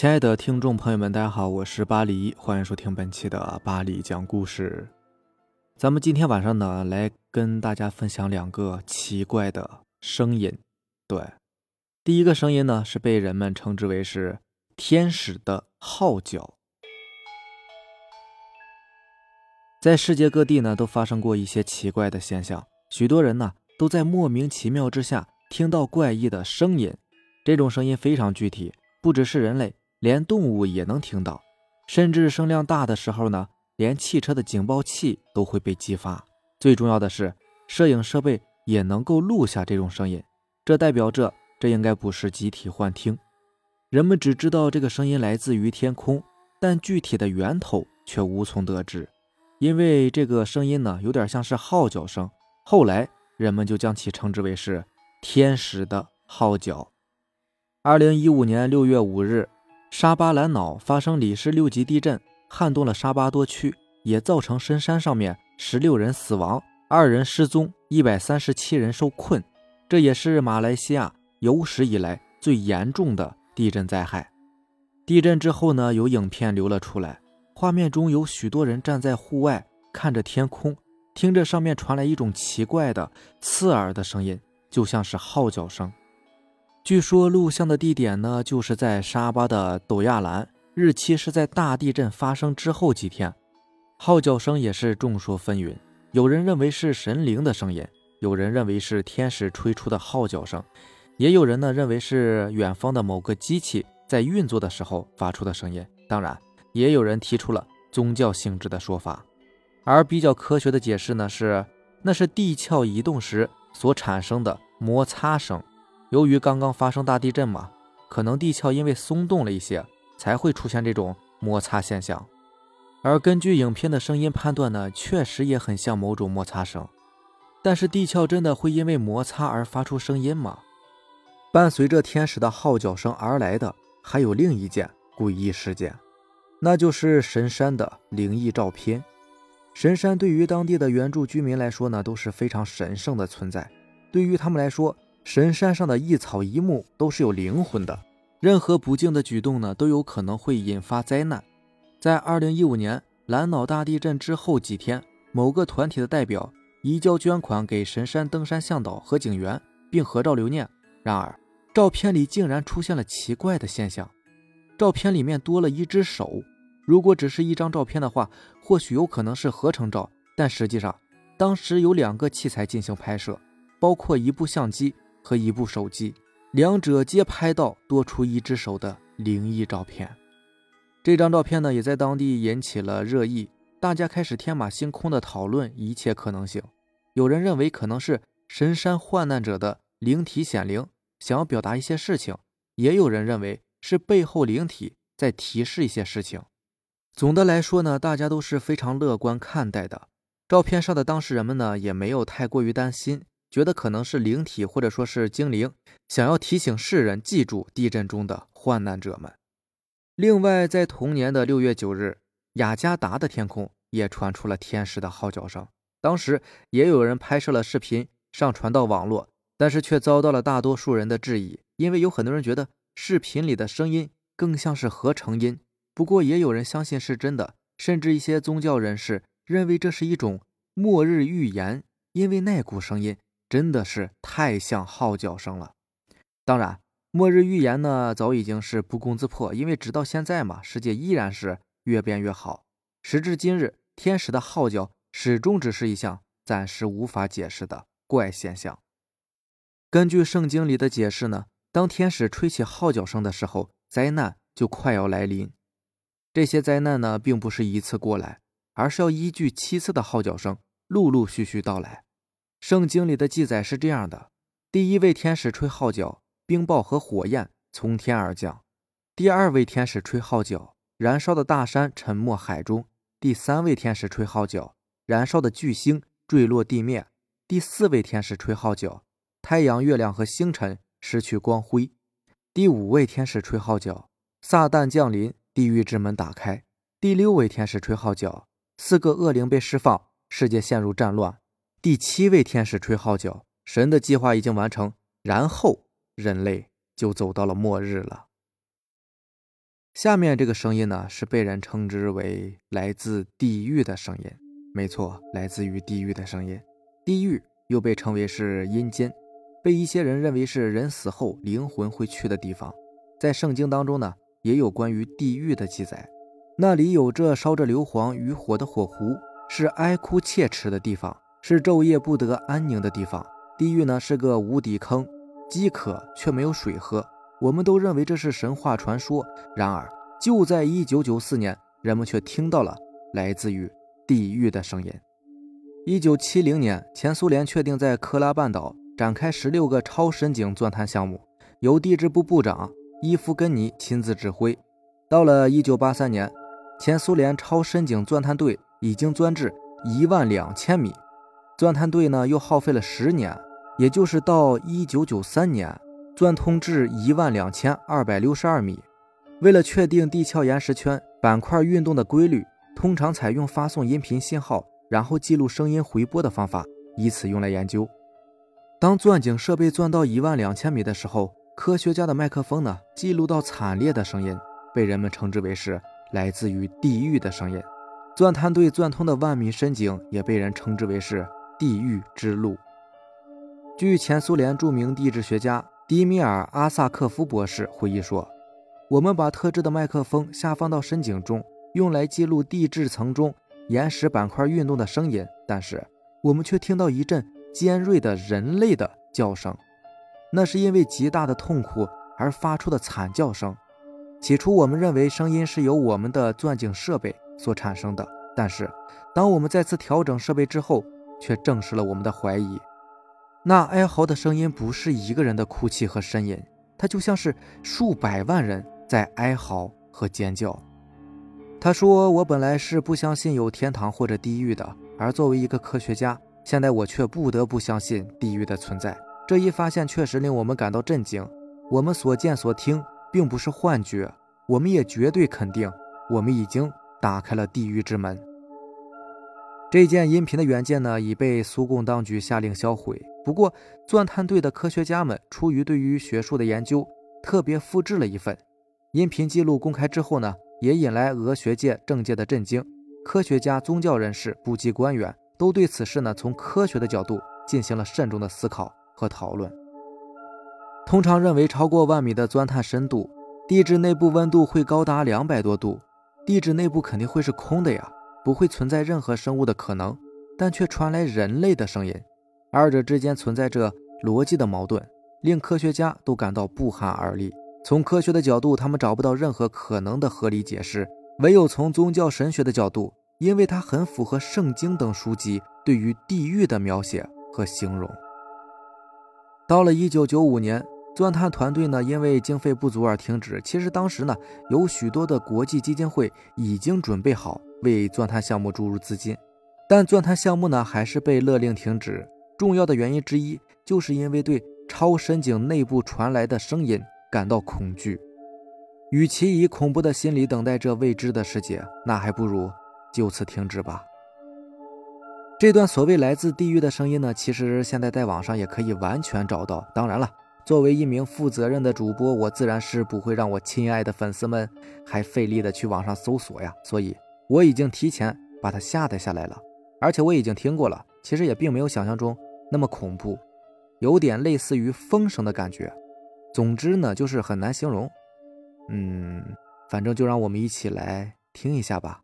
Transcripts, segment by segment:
亲爱的听众朋友们，大家好，我是巴黎，欢迎收听本期的巴黎讲故事。咱们今天晚上呢，来跟大家分享两个奇怪的声音。对，第一个声音呢，是被人们称之为是天使的号角。在世界各地呢，都发生过一些奇怪的现象，许多人呢，都在莫名其妙之下听到怪异的声音。这种声音非常具体，不只是人类。连动物也能听到，甚至声量大的时候呢，连汽车的警报器都会被激发。最重要的是，摄影设备也能够录下这种声音，这代表着这应该不是集体幻听。人们只知道这个声音来自于天空，但具体的源头却无从得知。因为这个声音呢，有点像是号角声，后来人们就将其称之为是天使的号角。二零一五年六月五日。沙巴兰瑙发生里氏六级地震，撼动了沙巴多区，也造成深山上面十六人死亡，二人失踪，一百三十七人受困。这也是马来西亚有史以来最严重的地震灾害。地震之后呢，有影片流了出来，画面中有许多人站在户外，看着天空，听着上面传来一种奇怪的刺耳的声音，就像是号角声。据说录像的地点呢，就是在沙巴的斗亚兰，日期是在大地震发生之后几天。号角声也是众说纷纭，有人认为是神灵的声音，有人认为是天使吹出的号角声，也有人呢认为是远方的某个机器在运作的时候发出的声音。当然，也有人提出了宗教性质的说法，而比较科学的解释呢是，那是地壳移动时所产生的摩擦声。由于刚刚发生大地震嘛，可能地壳因为松动了一些，才会出现这种摩擦现象。而根据影片的声音判断呢，确实也很像某种摩擦声。但是地壳真的会因为摩擦而发出声音吗？伴随着天使的号角声而来的，还有另一件诡异事件，那就是神山的灵异照片。神山对于当地的原住居民来说呢，都是非常神圣的存在。对于他们来说，神山上的一草一木都是有灵魂的，任何不敬的举动呢，都有可能会引发灾难。在二零一五年兰瑙大地震之后几天，某个团体的代表移交捐款给神山登山向导和警员，并合照留念。然而，照片里竟然出现了奇怪的现象，照片里面多了一只手。如果只是一张照片的话，或许有可能是合成照，但实际上，当时有两个器材进行拍摄，包括一部相机。和一部手机，两者皆拍到多出一只手的灵异照片。这张照片呢，也在当地引起了热议，大家开始天马行空的讨论一切可能性。有人认为可能是神山患难者的灵体显灵，想要表达一些事情；也有人认为是背后灵体在提示一些事情。总的来说呢，大家都是非常乐观看待的。照片上的当事人们呢，也没有太过于担心。觉得可能是灵体或者说是精灵，想要提醒世人记住地震中的患难者们。另外，在同年的六月九日，雅加达的天空也传出了天使的号角声。当时也有人拍摄了视频上传到网络，但是却遭到了大多数人的质疑，因为有很多人觉得视频里的声音更像是合成音。不过，也有人相信是真的，甚至一些宗教人士认为这是一种末日预言，因为那股声音。真的是太像号角声了。当然，末日预言呢，早已经是不攻自破，因为直到现在嘛，世界依然是越变越好。时至今日，天使的号角始终只是一项暂时无法解释的怪现象。根据圣经里的解释呢，当天使吹起号角声的时候，灾难就快要来临。这些灾难呢，并不是一次过来，而是要依据七次的号角声，陆陆续续到来。圣经里的记载是这样的：第一位天使吹号角，冰雹和火焰从天而降；第二位天使吹号角，燃烧的大山沉没海中；第三位天使吹号角，燃烧的巨星坠落地面；第四位天使吹号角，太阳、月亮和星辰失去光辉；第五位天使吹号角，撒旦降临，地狱之门打开；第六位天使吹号角，四个恶灵被释放，世界陷入战乱。第七位天使吹号角，神的计划已经完成，然后人类就走到了末日了。下面这个声音呢，是被人称之为来自地狱的声音。没错，来自于地狱的声音。地狱又被称为是阴间，被一些人认为是人死后灵魂会去的地方。在圣经当中呢，也有关于地狱的记载，那里有着烧着硫磺与火的火湖，是哀哭切齿的地方，是昼夜不得安宁的地方。地狱呢是个无底坑，饥渴却没有水喝。我们都认为这是神话传说，然而就在1994年，人们却听到了来自于。地狱的声音。一九七零年，前苏联确定在科拉半岛展开十六个超深井钻探项目，由地质部部长伊夫根尼亲自指挥。到了一九八三年，前苏联超深井钻探队已经钻至一万两千米。钻探队呢，又耗费了十年，也就是到一九九三年，钻通至一万两千二百六十二米。为了确定地壳岩石圈板块运动的规律。通常采用发送音频信号，然后记录声音回波的方法，以此用来研究。当钻井设备钻到一万两千米的时候，科学家的麦克风呢记录到惨烈的声音，被人们称之为是来自于地狱的声音。钻探队钻通的万米深井也被人称之为是地狱之路。据前苏联著名地质学家迪米尔·阿萨克夫博士回忆说：“我们把特制的麦克风下放到深井中。”用来记录地质层中岩石板块运动的声音，但是我们却听到一阵尖锐的人类的叫声，那是因为极大的痛苦而发出的惨叫声。起初，我们认为声音是由我们的钻井设备所产生的，但是当我们再次调整设备之后，却证实了我们的怀疑。那哀嚎的声音不是一个人的哭泣和呻吟，它就像是数百万人在哀嚎和尖叫。他说：“我本来是不相信有天堂或者地狱的，而作为一个科学家，现在我却不得不相信地狱的存在。这一发现确实令我们感到震惊。我们所见所听并不是幻觉，我们也绝对肯定，我们已经打开了地狱之门。”这件音频的原件呢，已被苏共当局下令销毁。不过，钻探队的科学家们出于对于学术的研究，特别复制了一份音频记录。公开之后呢？也引来俄学界、政界的震惊，科学家、宗教人士、部级官员都对此事呢从科学的角度进行了慎重的思考和讨论。通常认为，超过万米的钻探深度，地质内部温度会高达两百多度，地质内部肯定会是空的呀，不会存在任何生物的可能，但却传来人类的声音，二者之间存在着逻辑的矛盾，令科学家都感到不寒而栗。从科学的角度，他们找不到任何可能的合理解释；唯有从宗教神学的角度，因为它很符合圣经等书籍对于地狱的描写和形容。到了1995年，钻探团队呢因为经费不足而停止。其实当时呢，有许多的国际基金会已经准备好为钻探项目注入资金，但钻探项目呢还是被勒令停止。重要的原因之一，就是因为对超深井内部传来的声音。感到恐惧，与其以恐怖的心理等待这未知的世界，那还不如就此停止吧。这段所谓来自地狱的声音呢，其实现在在网上也可以完全找到。当然了，作为一名负责任的主播，我自然是不会让我亲爱的粉丝们还费力的去网上搜索呀。所以我已经提前把它下载下来了，而且我已经听过了，其实也并没有想象中那么恐怖，有点类似于风声的感觉。总之呢，就是很难形容。嗯，反正就让我们一起来听一下吧。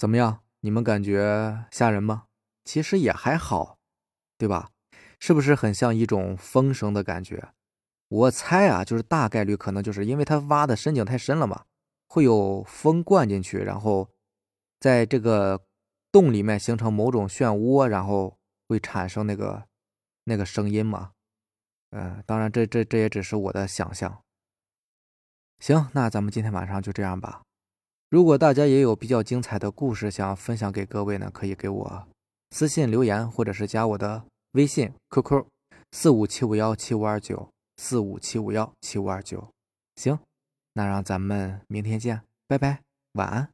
怎么样？你们感觉吓人吗？其实也还好，对吧？是不是很像一种风声的感觉？我猜啊，就是大概率可能就是因为它挖的深井太深了嘛，会有风灌进去，然后在这个洞里面形成某种漩涡，然后会产生那个那个声音嘛。嗯，当然这这这也只是我的想象。行，那咱们今天晚上就这样吧。如果大家也有比较精彩的故事想分享给各位呢，可以给我私信留言，或者是加我的微信 QQ 四五七五幺七五二九四五七五幺七五二九。行，那让咱们明天见，拜拜，晚安。